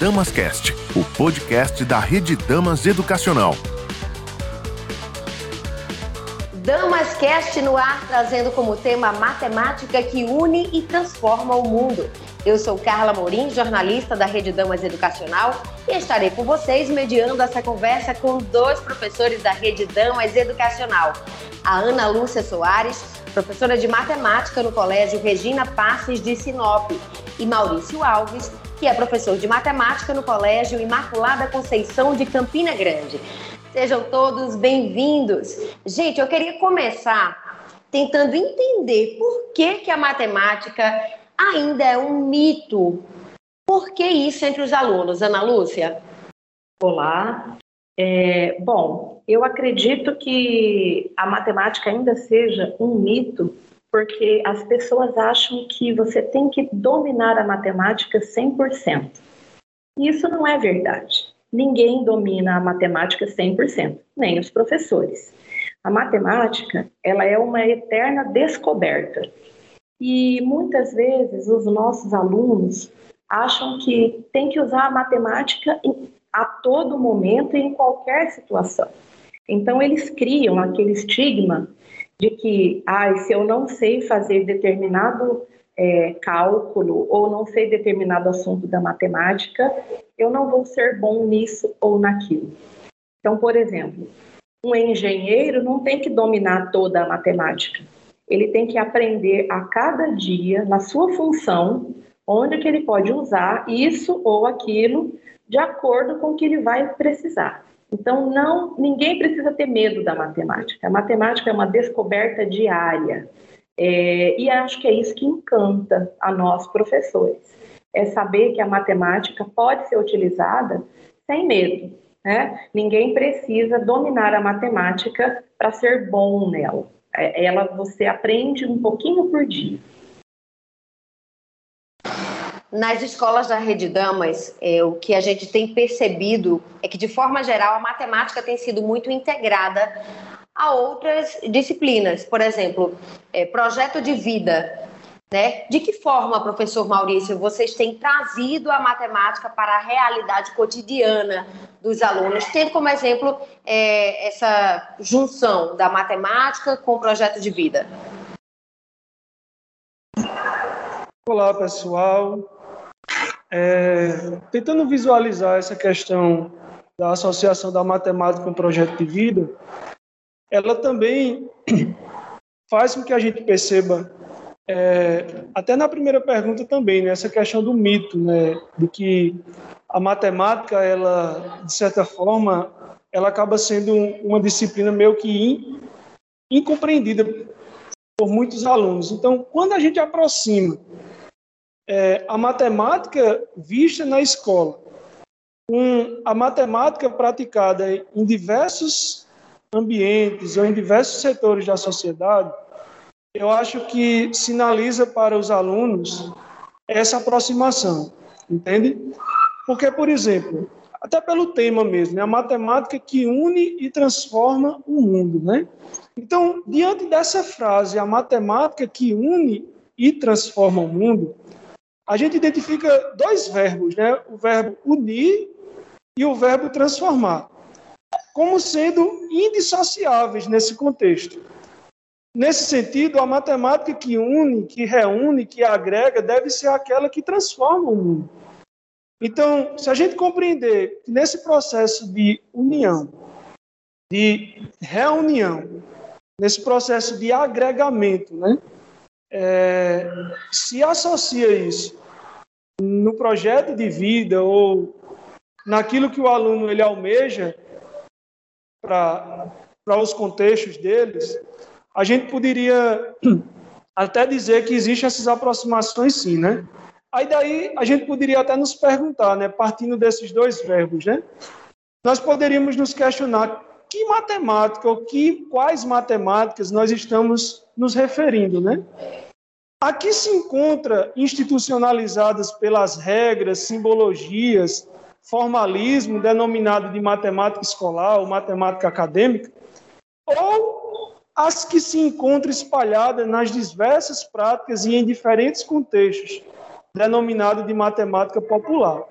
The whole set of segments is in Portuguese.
Damascast, o podcast da Rede Damas Educacional. Damascast no ar, trazendo como tema matemática que une e transforma o mundo. Eu sou Carla Mourim, jornalista da Rede Damas Educacional, e estarei com vocês mediando essa conversa com dois professores da Rede Damas Educacional. A Ana Lúcia Soares, professora de matemática no Colégio Regina Passes de Sinop, e Maurício Alves, que é professor de matemática no Colégio Imaculada Conceição de Campina Grande. Sejam todos bem-vindos. Gente, eu queria começar tentando entender por que, que a matemática ainda é um mito. Por que isso entre os alunos, Ana Lúcia? Olá. É, bom, eu acredito que a matemática ainda seja um mito porque as pessoas acham que você tem que dominar a matemática 100%. Isso não é verdade. Ninguém domina a matemática 100%, nem os professores. A matemática, ela é uma eterna descoberta. E muitas vezes os nossos alunos acham que tem que usar a matemática a todo momento e em qualquer situação. Então eles criam aquele estigma de que, ah, se eu não sei fazer determinado é, cálculo ou não sei determinado assunto da matemática, eu não vou ser bom nisso ou naquilo. Então, por exemplo, um engenheiro não tem que dominar toda a matemática. Ele tem que aprender a cada dia, na sua função, onde que ele pode usar isso ou aquilo de acordo com o que ele vai precisar. Então, não, ninguém precisa ter medo da matemática. A matemática é uma descoberta diária. É, e acho que é isso que encanta a nós, professores. É saber que a matemática pode ser utilizada sem medo. Né? Ninguém precisa dominar a matemática para ser bom nela. É, ela você aprende um pouquinho por dia. Nas escolas da Rede Damas, é, o que a gente tem percebido é que, de forma geral, a matemática tem sido muito integrada a outras disciplinas. Por exemplo, é, projeto de vida. Né? De que forma, professor Maurício, vocês têm trazido a matemática para a realidade cotidiana dos alunos, tendo como exemplo é, essa junção da matemática com o projeto de vida? Olá, pessoal. É, tentando visualizar essa questão da associação da matemática com o projeto de vida, ela também faz com que a gente perceba, é, até na primeira pergunta também, né, essa questão do mito, né, de que a matemática, ela, de certa forma, ela acaba sendo uma disciplina meio que in, incompreendida por muitos alunos. Então, quando a gente aproxima é, a matemática vista na escola, com a matemática praticada em diversos ambientes ou em diversos setores da sociedade, eu acho que sinaliza para os alunos essa aproximação, entende? Porque, por exemplo, até pelo tema mesmo, é a matemática que une e transforma o mundo, né? Então, diante dessa frase, a matemática que une e transforma o mundo, a gente identifica dois verbos, né? o verbo unir e o verbo transformar, como sendo indissociáveis nesse contexto. Nesse sentido, a matemática que une, que reúne, que agrega, deve ser aquela que transforma o mundo. Então, se a gente compreender que nesse processo de união, de reunião, nesse processo de agregamento, né, é, se associa isso no projeto de vida ou naquilo que o aluno ele almeja para os contextos deles, a gente poderia até dizer que existem essas aproximações sim, né? Aí daí a gente poderia até nos perguntar, né, partindo desses dois verbos, né? Nós poderíamos nos questionar que matemática ou que quais matemáticas nós estamos nos referindo, né? Aqui se encontra institucionalizadas pelas regras, simbologias, formalismo denominado de matemática escolar ou matemática acadêmica, ou as que se encontram espalhadas nas diversas práticas e em diferentes contextos, denominado de matemática popular.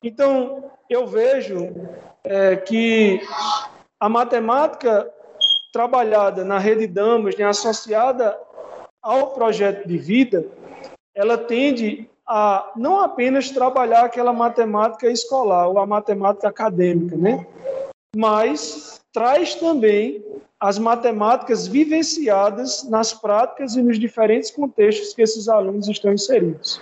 Então, eu vejo é, que a matemática trabalhada na rede Damas, né, associada ao projeto de vida, ela tende a não apenas trabalhar aquela matemática escolar ou a matemática acadêmica, né? mas traz também as matemáticas vivenciadas nas práticas e nos diferentes contextos que esses alunos estão inseridos.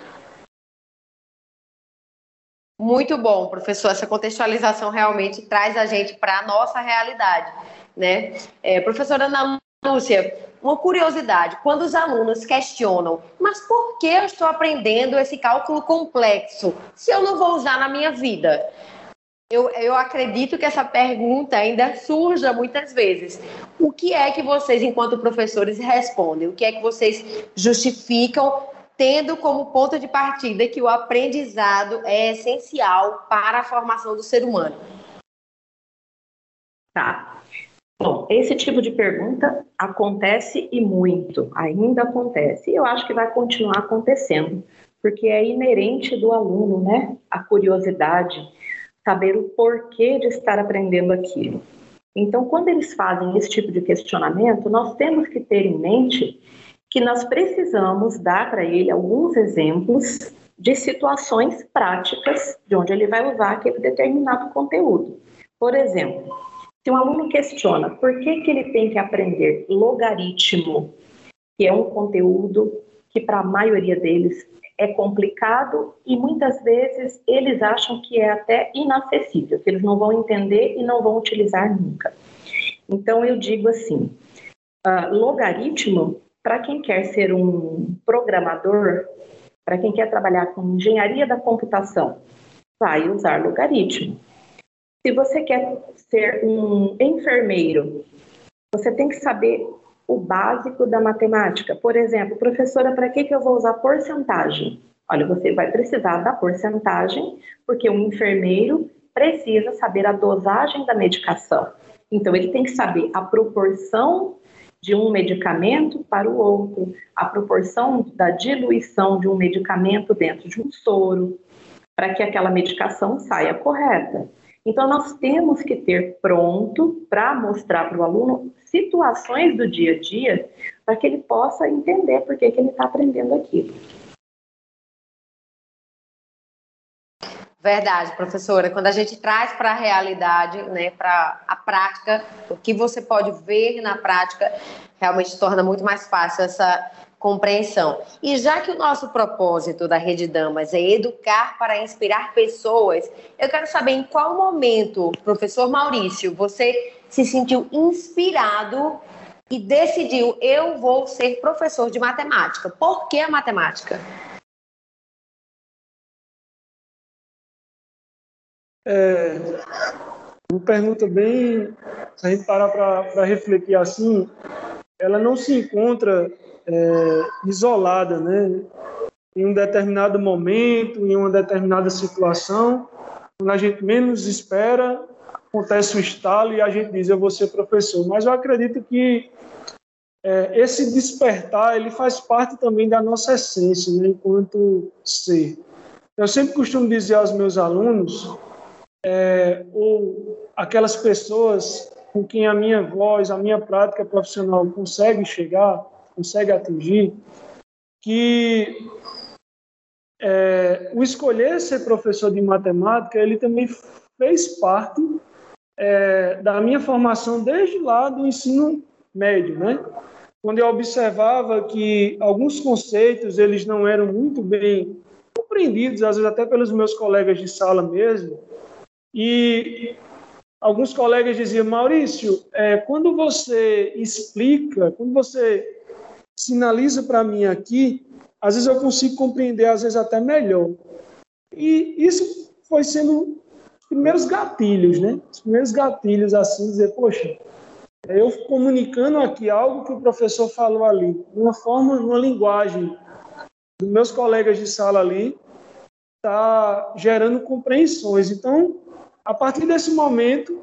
Muito bom, professor. Essa contextualização realmente traz a gente para a nossa realidade, né? É, professora Ana Lúcia, uma curiosidade: quando os alunos questionam, mas por que eu estou aprendendo esse cálculo complexo se eu não vou usar na minha vida? Eu, eu acredito que essa pergunta ainda surja muitas vezes. O que é que vocês, enquanto professores, respondem? O que é que vocês justificam tendo como ponto de partida que o aprendizado é essencial para a formação do ser humano? Tá. Bom, esse tipo de pergunta acontece e muito, ainda acontece. E eu acho que vai continuar acontecendo, porque é inerente do aluno, né? A curiosidade, saber o porquê de estar aprendendo aquilo. Então, quando eles fazem esse tipo de questionamento, nós temos que ter em mente que nós precisamos dar para ele alguns exemplos de situações práticas de onde ele vai usar aquele determinado conteúdo. Por exemplo, se um aluno questiona por que, que ele tem que aprender logaritmo, que é um conteúdo que para a maioria deles é complicado e muitas vezes eles acham que é até inacessível, que eles não vão entender e não vão utilizar nunca. Então eu digo assim, uh, logaritmo para quem quer ser um programador, para quem quer trabalhar com engenharia da computação, vai usar logaritmo. Se você quer ser um enfermeiro, você tem que saber o básico da matemática. Por exemplo, professora, para que, que eu vou usar porcentagem? Olha, você vai precisar da porcentagem, porque um enfermeiro precisa saber a dosagem da medicação. Então, ele tem que saber a proporção de um medicamento para o outro, a proporção da diluição de um medicamento dentro de um soro, para que aquela medicação saia correta. Então, nós temos que ter pronto para mostrar para o aluno situações do dia a dia para que ele possa entender por que, ele está aprendendo aquilo. Verdade, professora. Quando a gente traz para a realidade, né, para a prática, o que você pode ver na prática, realmente torna muito mais fácil essa compreensão. E já que o nosso propósito da Rede Damas é educar para inspirar pessoas, eu quero saber em qual momento, professor Maurício, você se sentiu inspirado e decidiu eu vou ser professor de matemática. Por que a matemática? É, uma pergunta bem, se a gente parar para refletir assim, ela não se encontra é, isolada, né? Em um determinado momento, em uma determinada situação, quando a gente menos espera, acontece o estalo e a gente diz, eu vou ser professor. Mas eu acredito que é, esse despertar, ele faz parte também da nossa essência, né, enquanto ser. Eu sempre costumo dizer aos meus alunos é, ou aquelas pessoas com quem a minha voz, a minha prática profissional consegue chegar, consegue atingir, que é, o escolher ser professor de matemática, ele também fez parte é, da minha formação desde lá do ensino médio, né? Quando eu observava que alguns conceitos eles não eram muito bem compreendidos, às vezes até pelos meus colegas de sala mesmo, e alguns colegas diziam, Maurício, é, quando você explica, quando você sinaliza para mim aqui, às vezes eu consigo compreender, às vezes até melhor. E isso foi sendo os primeiros gatilhos, né? Os primeiros gatilhos, assim, dizer, poxa, eu comunicando aqui algo que o professor falou ali, de uma forma, numa linguagem dos meus colegas de sala ali, está gerando compreensões. Então, a partir desse momento,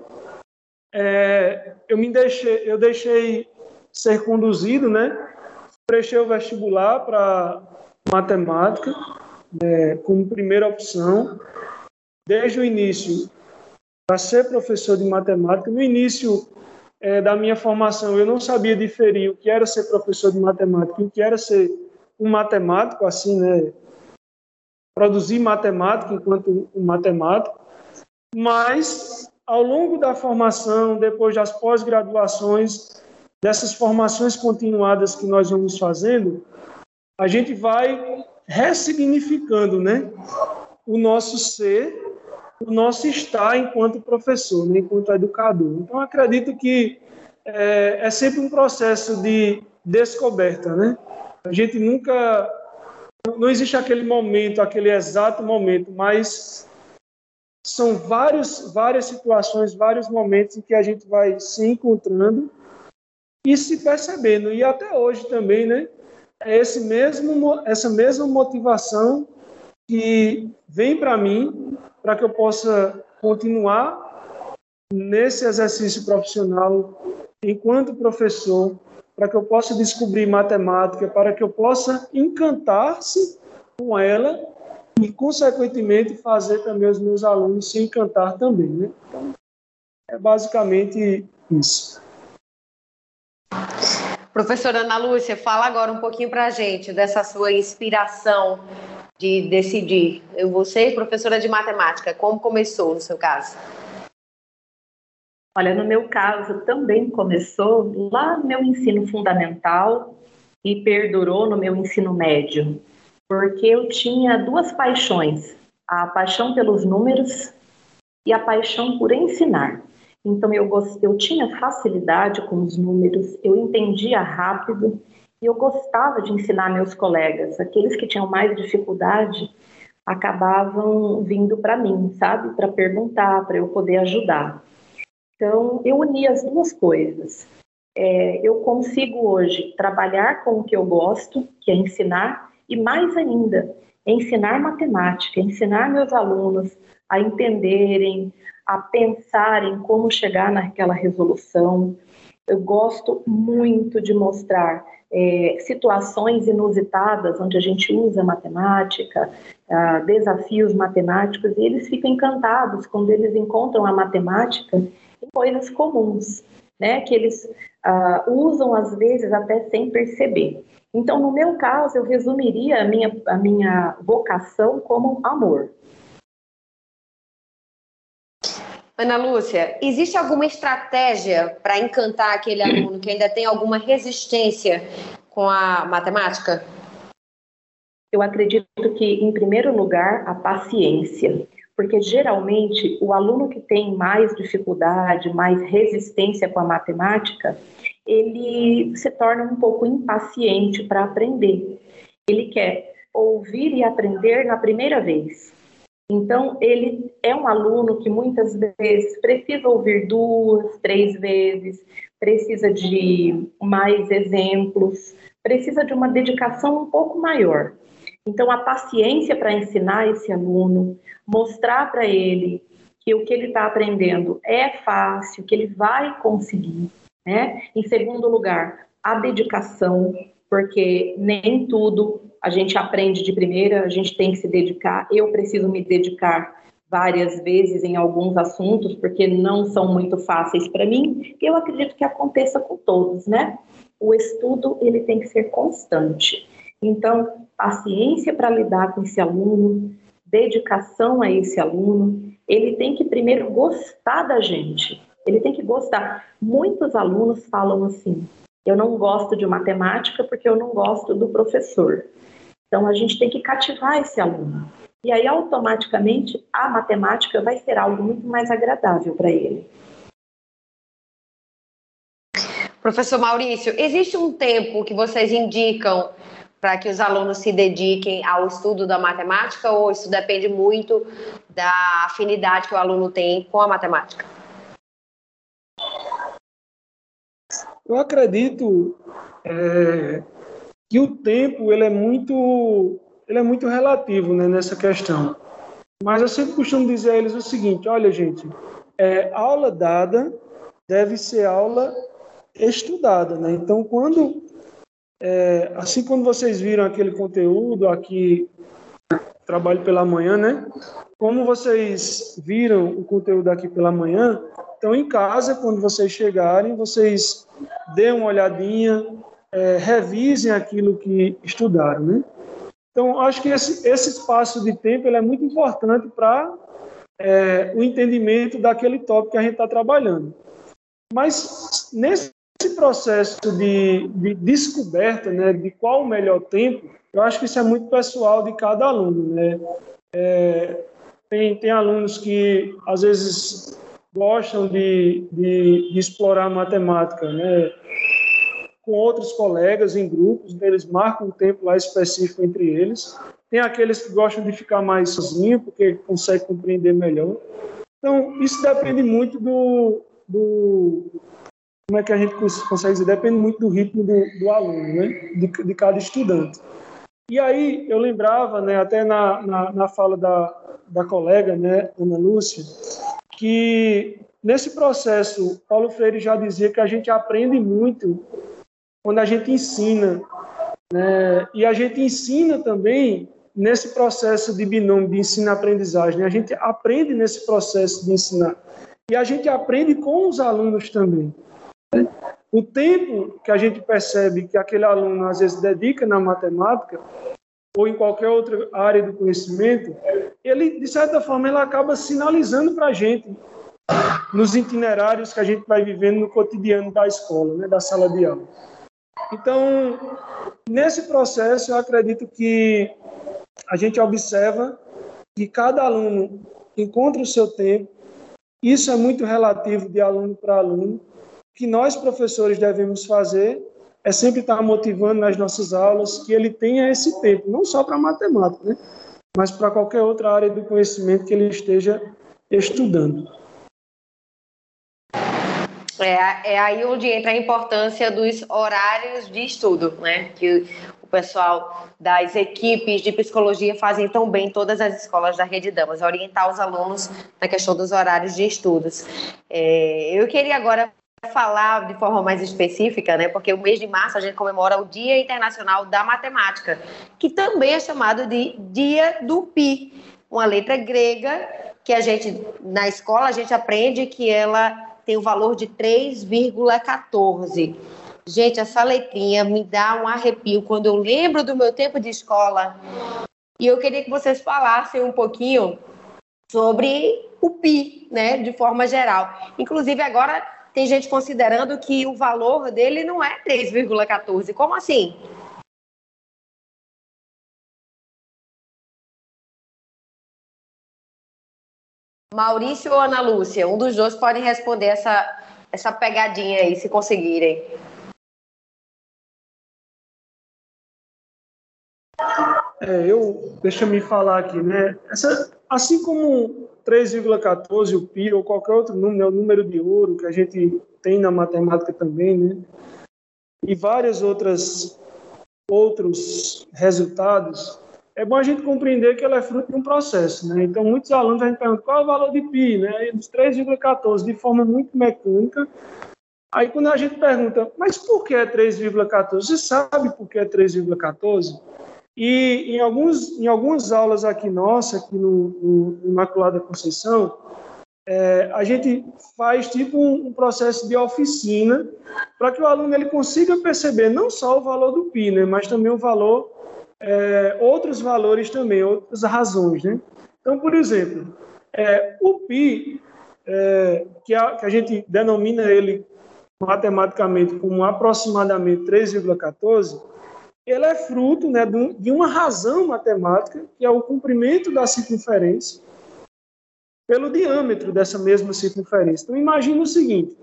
é, eu me deixei, eu deixei ser conduzido, né? Prestei o vestibular para matemática né, como primeira opção desde o início, para ser professor de matemática. No início é, da minha formação, eu não sabia diferir o que era ser professor de matemática e o que era ser um matemático, assim, né? Produzir matemática enquanto um matemático. Mas, ao longo da formação, depois das pós-graduações, dessas formações continuadas que nós vamos fazendo, a gente vai ressignificando né, o nosso ser, o nosso estar enquanto professor, né, enquanto educador. Então, acredito que é, é sempre um processo de descoberta. Né? A gente nunca. Não existe aquele momento, aquele exato momento, mas são vários, várias situações, vários momentos em que a gente vai se encontrando e se percebendo. E até hoje também, né? É esse mesmo, essa mesma motivação que vem para mim para que eu possa continuar nesse exercício profissional enquanto professor, para que eu possa descobrir matemática, para que eu possa encantar-se com ela e, consequentemente, fazer também os meus alunos se encantar também. Né? Então, é basicamente isso. Professora Ana Lúcia, fala agora um pouquinho para a gente dessa sua inspiração de decidir. Eu vou ser professora de matemática. Como começou no seu caso? Olha, no meu caso também começou lá no meu ensino fundamental e perdurou no meu ensino médio, porque eu tinha duas paixões: a paixão pelos números e a paixão por ensinar. Então eu, eu tinha facilidade com os números, eu entendia rápido e eu gostava de ensinar meus colegas. Aqueles que tinham mais dificuldade acabavam vindo para mim, sabe? Para perguntar, para eu poder ajudar. Então eu uni as duas coisas. É, eu consigo hoje trabalhar com o que eu gosto, que é ensinar, e mais ainda, ensinar matemática, ensinar meus alunos a entenderem, a pensar em como chegar naquela resolução. Eu gosto muito de mostrar é, situações inusitadas onde a gente usa matemática, uh, desafios matemáticos, e eles ficam encantados quando eles encontram a matemática em coisas comuns, né, que eles uh, usam às vezes até sem perceber. Então, no meu caso, eu resumiria a minha, a minha vocação como amor. Ana Lúcia, existe alguma estratégia para encantar aquele aluno que ainda tem alguma resistência com a matemática? Eu acredito que, em primeiro lugar, a paciência, porque geralmente o aluno que tem mais dificuldade, mais resistência com a matemática, ele se torna um pouco impaciente para aprender. Ele quer ouvir e aprender na primeira vez. Então, ele é um aluno que muitas vezes precisa ouvir duas, três vezes, precisa de mais exemplos, precisa de uma dedicação um pouco maior. Então, a paciência para ensinar esse aluno, mostrar para ele que o que ele está aprendendo é fácil, que ele vai conseguir. Né? Em segundo lugar, a dedicação, porque nem tudo a gente aprende de primeira, a gente tem que se dedicar. Eu preciso me dedicar várias vezes em alguns assuntos, porque não são muito fáceis para mim. Eu acredito que aconteça com todos, né? O estudo ele tem que ser constante. Então, paciência para lidar com esse aluno, dedicação a esse aluno. Ele tem que primeiro gostar da gente. Ele tem que gostar. Muitos alunos falam assim: eu não gosto de matemática porque eu não gosto do professor. Então, a gente tem que cativar esse aluno. E aí, automaticamente, a matemática vai ser algo muito mais agradável para ele. Professor Maurício, existe um tempo que vocês indicam para que os alunos se dediquem ao estudo da matemática ou isso depende muito da afinidade que o aluno tem com a matemática? Eu acredito é, que o tempo ele é muito ele é muito relativo né, nessa questão. Mas eu sempre costumo dizer a eles o seguinte: olha, gente, é, aula dada deve ser aula estudada, né? Então, quando é, assim quando vocês viram aquele conteúdo aqui trabalho pela manhã, né? Como vocês viram o conteúdo aqui pela manhã, então em casa, quando vocês chegarem, vocês dêem uma olhadinha, é, revisem aquilo que estudaram, né? Então, acho que esse, esse espaço de tempo é muito importante para é, o entendimento daquele tópico que a gente está trabalhando. Mas nesse processo de, de, descoberta, né, de qual o melhor tempo, eu acho que isso é muito pessoal de cada aluno, né? É, tem, tem alunos que às vezes gostam de, de, de explorar matemática, né? com outros colegas em grupos, né? eles marcam um tempo lá específico entre eles. Tem aqueles que gostam de ficar mais sozinho, porque conseguem compreender melhor. Então, isso depende muito do, do, Como é que a gente consegue dizer? Depende muito do ritmo do, do aluno, né? de, de cada estudante. E aí, eu lembrava, né, até na, na, na fala da, da colega, né, Ana Lúcia, que nesse processo, Paulo Freire já dizia que a gente aprende muito quando a gente ensina. Né? E a gente ensina também nesse processo de binômio de ensino-aprendizagem. A gente aprende nesse processo de ensinar. E a gente aprende com os alunos também. O tempo que a gente percebe que aquele aluno às vezes dedica na matemática ou em qualquer outra área do conhecimento, ele de certa forma ele acaba sinalizando para a gente nos itinerários que a gente vai vivendo no cotidiano da escola, né, da sala de aula. Então, nesse processo, eu acredito que a gente observa que cada aluno encontra o seu tempo. Isso é muito relativo de aluno para aluno. Que nós, professores, devemos fazer é sempre estar motivando nas nossas aulas que ele tenha esse tempo, não só para matemática, né? mas para qualquer outra área do conhecimento que ele esteja estudando. É, é aí onde entra a importância dos horários de estudo, né? Que o pessoal das equipes de psicologia fazem tão bem em todas as escolas da Rede Damas, orientar os alunos na questão dos horários de estudos. É, eu queria agora falar de forma mais específica, né? Porque o mês de março a gente comemora o Dia Internacional da Matemática, que também é chamado de Dia do Pi, uma letra grega que a gente na escola a gente aprende que ela tem o valor de 3,14. Gente, essa letrinha me dá um arrepio quando eu lembro do meu tempo de escola. E eu queria que vocês falassem um pouquinho sobre o PI, né, de forma geral. Inclusive, agora tem gente considerando que o valor dele não é 3,14. Como assim? Maurício ou Ana Lúcia? Um dos dois pode responder essa, essa pegadinha aí, se conseguirem. É, eu, deixa eu me falar aqui, né? Essa, assim como 3,14, o pi ou qualquer outro número, é o número de ouro que a gente tem na matemática também, né? E vários outras outros resultados é bom a gente compreender que ela é fruto de um processo. Né? Então, muitos alunos a gente pergunta qual é o valor de π, né? dos 3,14, de forma muito mecânica. Aí, quando a gente pergunta, mas por que é 3,14? Você sabe por que é 3,14? E em, alguns, em algumas aulas aqui nossa, aqui no, no Imaculada Conceição, é, a gente faz tipo um, um, processo de oficina para que o aluno ele consiga perceber não só o valor do PI, né, mas também o valor é, outros valores também, outras razões. Né? Então, por exemplo, é, o pi, é, que, a, que a gente denomina ele matematicamente como aproximadamente 3,14, ele é fruto né, de uma razão matemática, que é o comprimento da circunferência pelo diâmetro dessa mesma circunferência. Então, imagina o seguinte,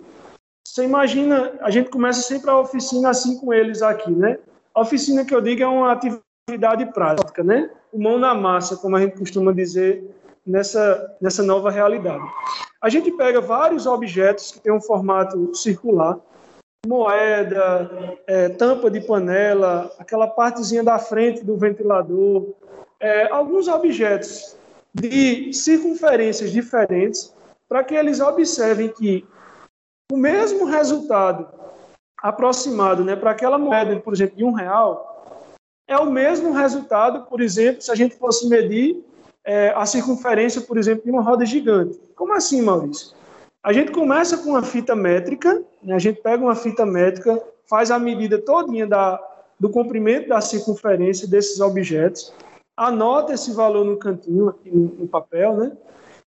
você imagina, a gente começa sempre a oficina assim com eles aqui, né? A oficina que eu digo é uma atividade prática, né? Mão na massa, como a gente costuma dizer nessa, nessa nova realidade. A gente pega vários objetos que têm um formato circular, moeda, é, tampa de panela, aquela partezinha da frente do ventilador, é, alguns objetos de circunferências diferentes, para que eles observem que o mesmo resultado aproximado né, para aquela moeda, por exemplo, de um real, é o mesmo resultado, por exemplo, se a gente fosse medir é, a circunferência, por exemplo, de uma roda gigante. Como assim, Maurício? A gente começa com uma fita métrica, né? a gente pega uma fita métrica, faz a medida todinha da, do comprimento da circunferência desses objetos, anota esse valor no cantinho, aqui no, no papel, né?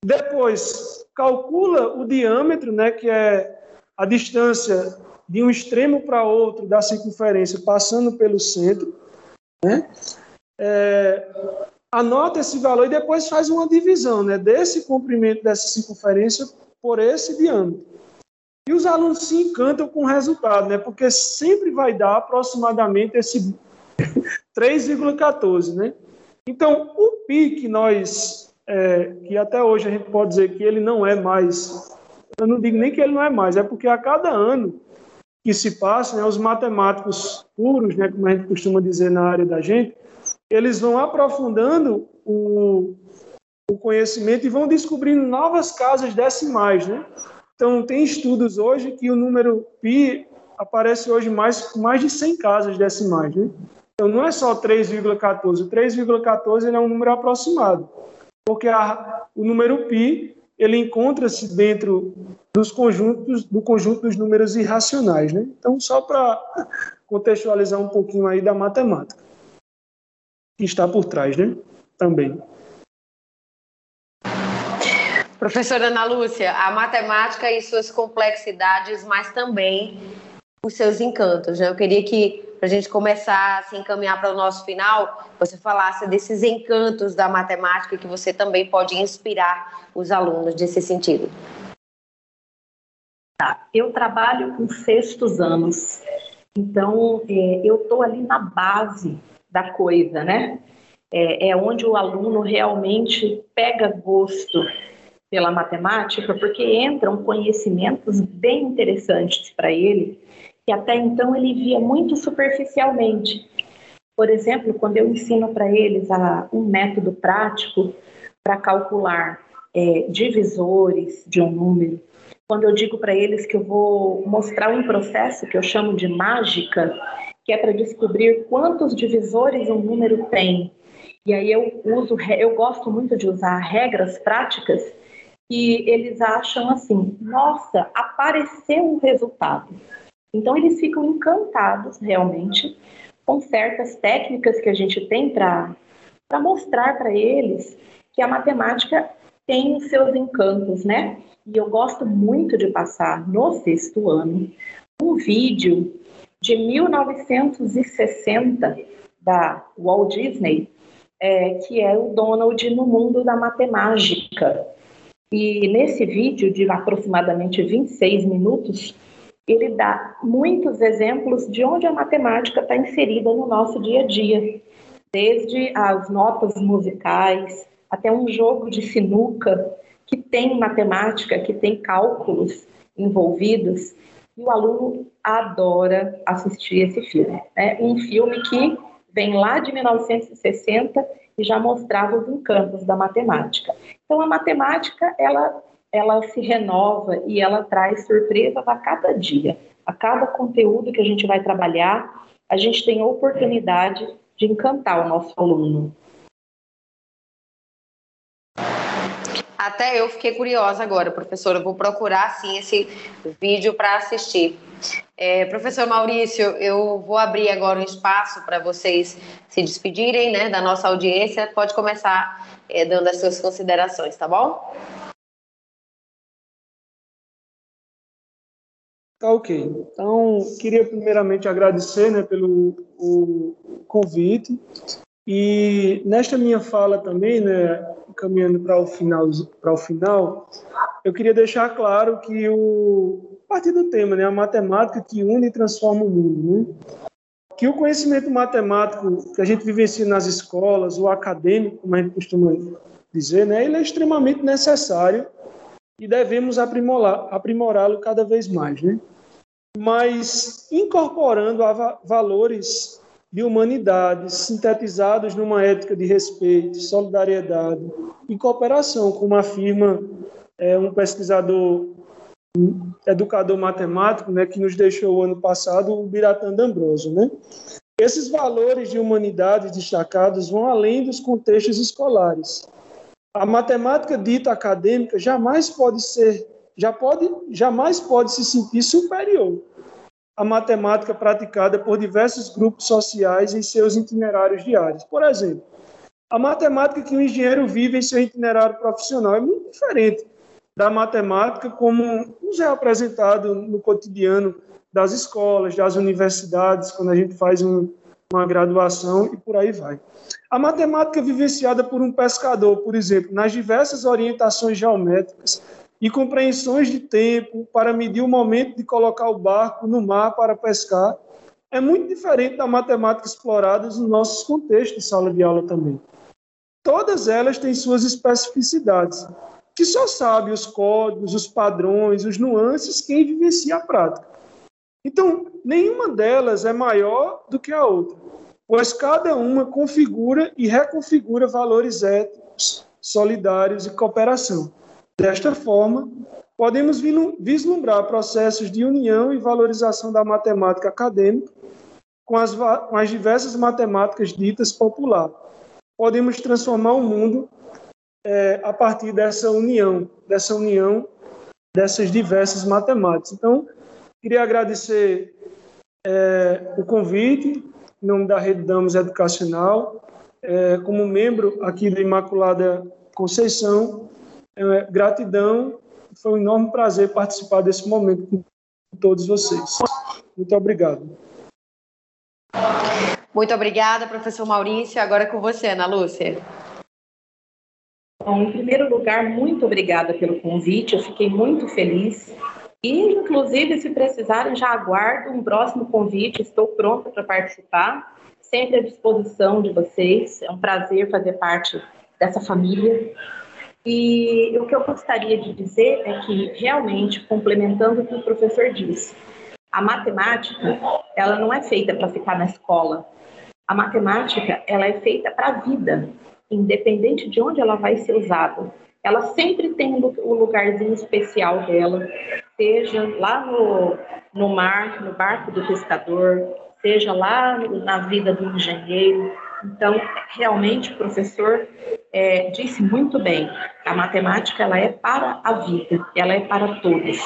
Depois, calcula o diâmetro, né, que é a distância de um extremo para outro da circunferência passando pelo centro, né? É, anota esse valor e depois faz uma divisão né, desse comprimento dessa circunferência por esse diâmetro. E os alunos se encantam com o resultado, né, porque sempre vai dar aproximadamente esse 3,14. Né? Então, o pi que nós, é, que até hoje a gente pode dizer que ele não é mais, eu não digo nem que ele não é mais, é porque a cada ano que se passa, né, os matemáticos puros, né, como a gente costuma dizer na área da gente, eles vão aprofundando o, o conhecimento e vão descobrindo novas casas decimais, né? Então, tem estudos hoje que o número π aparece hoje mais mais de 100 casas decimais, né? Então, não é só 3,14. O 3,14 é um número aproximado, porque a, o número π ele encontra-se dentro dos conjuntos do conjunto dos números irracionais, né? Então, só para contextualizar um pouquinho aí da matemática que está por trás, né? Também. Professora Ana Lúcia, a matemática e suas complexidades, mas também os seus encantos. Né? Eu queria que, para a gente começar a se encaminhar para o nosso final, você falasse desses encantos da matemática que você também pode inspirar os alunos nesse sentido. Tá. Eu trabalho com sextos anos, então é, eu estou ali na base da coisa, né? É, é onde o aluno realmente pega gosto pela matemática, porque entram conhecimentos bem interessantes para ele, que até então ele via muito superficialmente. Por exemplo, quando eu ensino para eles a, um método prático para calcular é, divisores de um número, quando eu digo para eles que eu vou mostrar um processo que eu chamo de mágica, que é para descobrir quantos divisores um número tem. E aí eu uso, eu gosto muito de usar regras práticas que eles acham assim, nossa, apareceu um resultado. Então eles ficam encantados realmente com certas técnicas que a gente tem para mostrar para eles que a matemática tem os seus encantos, né? E eu gosto muito de passar no sexto ano um vídeo de 1960 da Walt Disney, é, que é o Donald no mundo da matemática. E nesse vídeo de aproximadamente 26 minutos, ele dá muitos exemplos de onde a matemática está inserida no nosso dia a dia, desde as notas musicais até um jogo de sinuca que tem matemática, que tem cálculos envolvidos e o aluno adora assistir esse filme. É um filme que vem lá de 1960 e já mostrava os encantos da matemática. Então a matemática ela ela se renova e ela traz surpresas a cada dia. A cada conteúdo que a gente vai trabalhar, a gente tem a oportunidade de encantar o nosso aluno. Até eu fiquei curiosa agora, professora. vou procurar sim esse vídeo para assistir. É, professor Maurício, eu vou abrir agora um espaço para vocês se despedirem né, da nossa audiência. Pode começar é, dando as suas considerações, tá bom? Tá ok. Então, queria primeiramente agradecer né, pelo o convite. E nesta minha fala também, né, caminhando para o final, para o final, eu queria deixar claro que o partir do tema, né, a matemática que une e transforma o mundo, né? Que o conhecimento matemático que a gente vivencia nas escolas, o acadêmico, como a gente costuma dizer, né, ele é extremamente necessário e devemos aprimorá-lo cada vez mais, né? Mas incorporando valores de humanidade, sintetizados numa ética de respeito, solidariedade e cooperação, como afirma é, um pesquisador, educador matemático, né, que nos deixou o ano passado, o Biratan D'Ambrosio. Né? Esses valores de humanidade destacados vão além dos contextos escolares. A matemática dita acadêmica jamais pode ser, já pode, jamais pode se sentir superior à matemática praticada por diversos grupos sociais em seus itinerários diários. Por exemplo, a matemática que o engenheiro vive em seu itinerário profissional é muito diferente da matemática como nos é apresentado no cotidiano das escolas, das universidades, quando a gente faz um, uma graduação e por aí vai. A matemática vivenciada por um pescador, por exemplo, nas diversas orientações geométricas e compreensões de tempo para medir o momento de colocar o barco no mar para pescar, é muito diferente da matemática explorada nos nossos contextos de sala de aula também. Todas elas têm suas especificidades, que só sabe os códigos, os padrões, os nuances quem vivencia a prática. Então, nenhuma delas é maior do que a outra, pois cada uma configura e reconfigura valores éticos, solidários e cooperação. Desta forma, podemos vislumbrar processos de união e valorização da matemática acadêmica com as, com as diversas matemáticas ditas popular, podemos transformar o mundo é, a partir dessa união, dessa união dessas diversas matemáticas. Então, queria agradecer é, o convite em nome da Rede Damos Educacional, é, como membro aqui da Imaculada Conceição. É, gratidão, foi um enorme prazer participar desse momento com todos vocês. Muito obrigado. Muito obrigada, professor Maurício. Agora é com você, Ana Lúcia. Bom, em primeiro lugar, muito obrigada pelo convite. Eu fiquei muito feliz. E, inclusive, se precisarem, já aguardo um próximo convite. Estou pronta para participar. Sempre à disposição de vocês. É um prazer fazer parte dessa família. E o que eu gostaria de dizer é que, realmente, complementando o que o professor disse, a matemática, ela não é feita para ficar na escola. A matemática, ela é feita para a vida, independente de onde ela vai ser usada. Ela sempre tem um lugarzinho especial dela, seja lá no, no mar, no barco do pescador, seja lá na vida do engenheiro. Então, realmente, o professor é, disse muito bem, a matemática ela é para a vida, ela é para todos.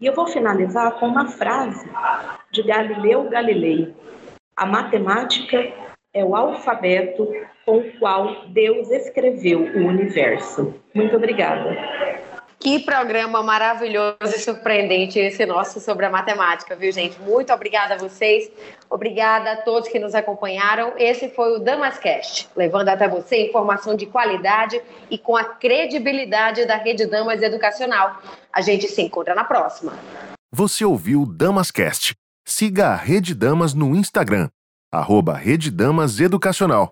E eu vou finalizar com uma frase de Galileu Galilei. A matemática é o alfabeto com o qual Deus escreveu o universo. Muito obrigada. Que programa maravilhoso e surpreendente esse nosso sobre a matemática, viu, gente? Muito obrigada a vocês, obrigada a todos que nos acompanharam. Esse foi o Damascast, levando até você informação de qualidade e com a credibilidade da Rede Damas Educacional. A gente se encontra na próxima. Você ouviu o Damascast. Siga a Rede Damas no Instagram, arroba Rede Damas Educacional.